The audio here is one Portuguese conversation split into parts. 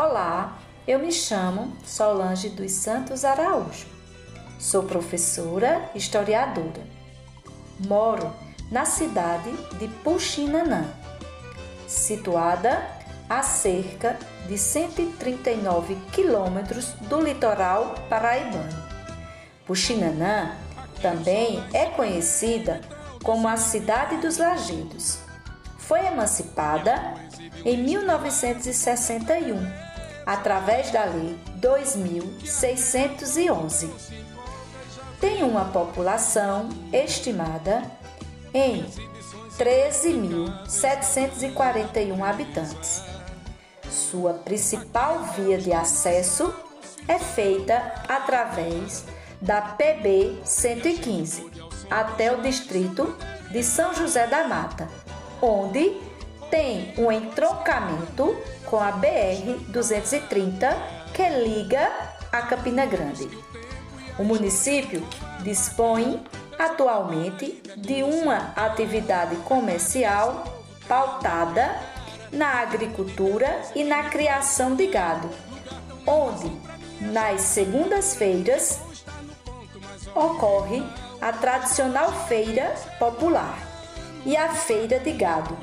Olá, eu me chamo Solange dos Santos Araújo. Sou professora historiadora. Moro na cidade de Puxinanã, situada a cerca de 139 quilômetros do litoral paraibano. Puxinanã também é conhecida como a Cidade dos Lajedos. Foi emancipada em 1961, através da Lei 2611. Tem uma população estimada em 13.741 habitantes. Sua principal via de acesso é feita através da PB 115 até o distrito de São José da Mata, onde tem um entroncamento com a BR 230 que liga a Campina Grande. O município dispõe atualmente de uma atividade comercial pautada na agricultura e na criação de gado, onde nas segundas-feiras ocorre a tradicional feira popular e a feira de gado.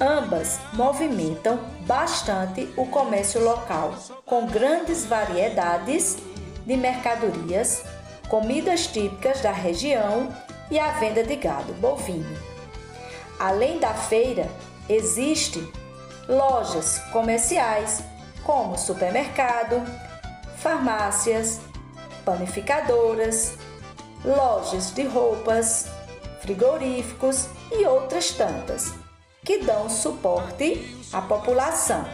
Ambas movimentam bastante o comércio local, com grandes variedades de mercadorias comidas típicas da região e a venda de gado bovino. Além da feira, existem lojas comerciais como supermercado, farmácias, panificadoras, lojas de roupas, frigoríficos e outras tantas, que dão suporte à população.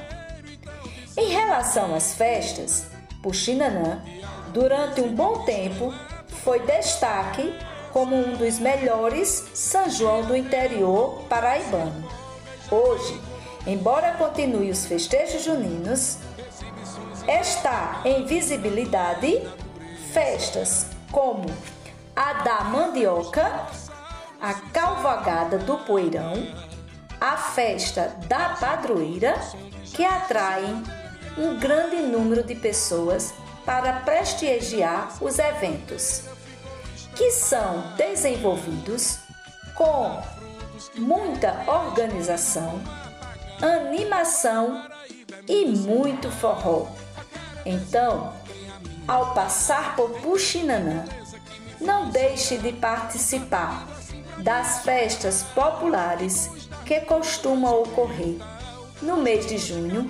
Em relação às festas, Puxinanã durante um bom tempo, foi destaque como um dos melhores São João do interior paraibano. Hoje, embora continue os festejos juninos, está em visibilidade festas como a da mandioca, a calvagada do poeirão, a festa da padroeira, que atraem um grande número de pessoas para prestigiar os eventos, que são desenvolvidos com muita organização, animação e muito forró. Então, ao passar por Puxinanã, não deixe de participar das festas populares que costumam ocorrer no mês de junho,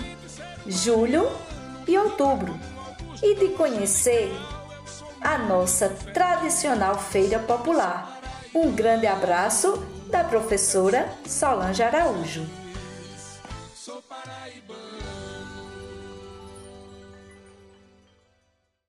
julho e outubro e de conhecer a nossa tradicional feira popular. Um grande abraço da professora Solange Araújo.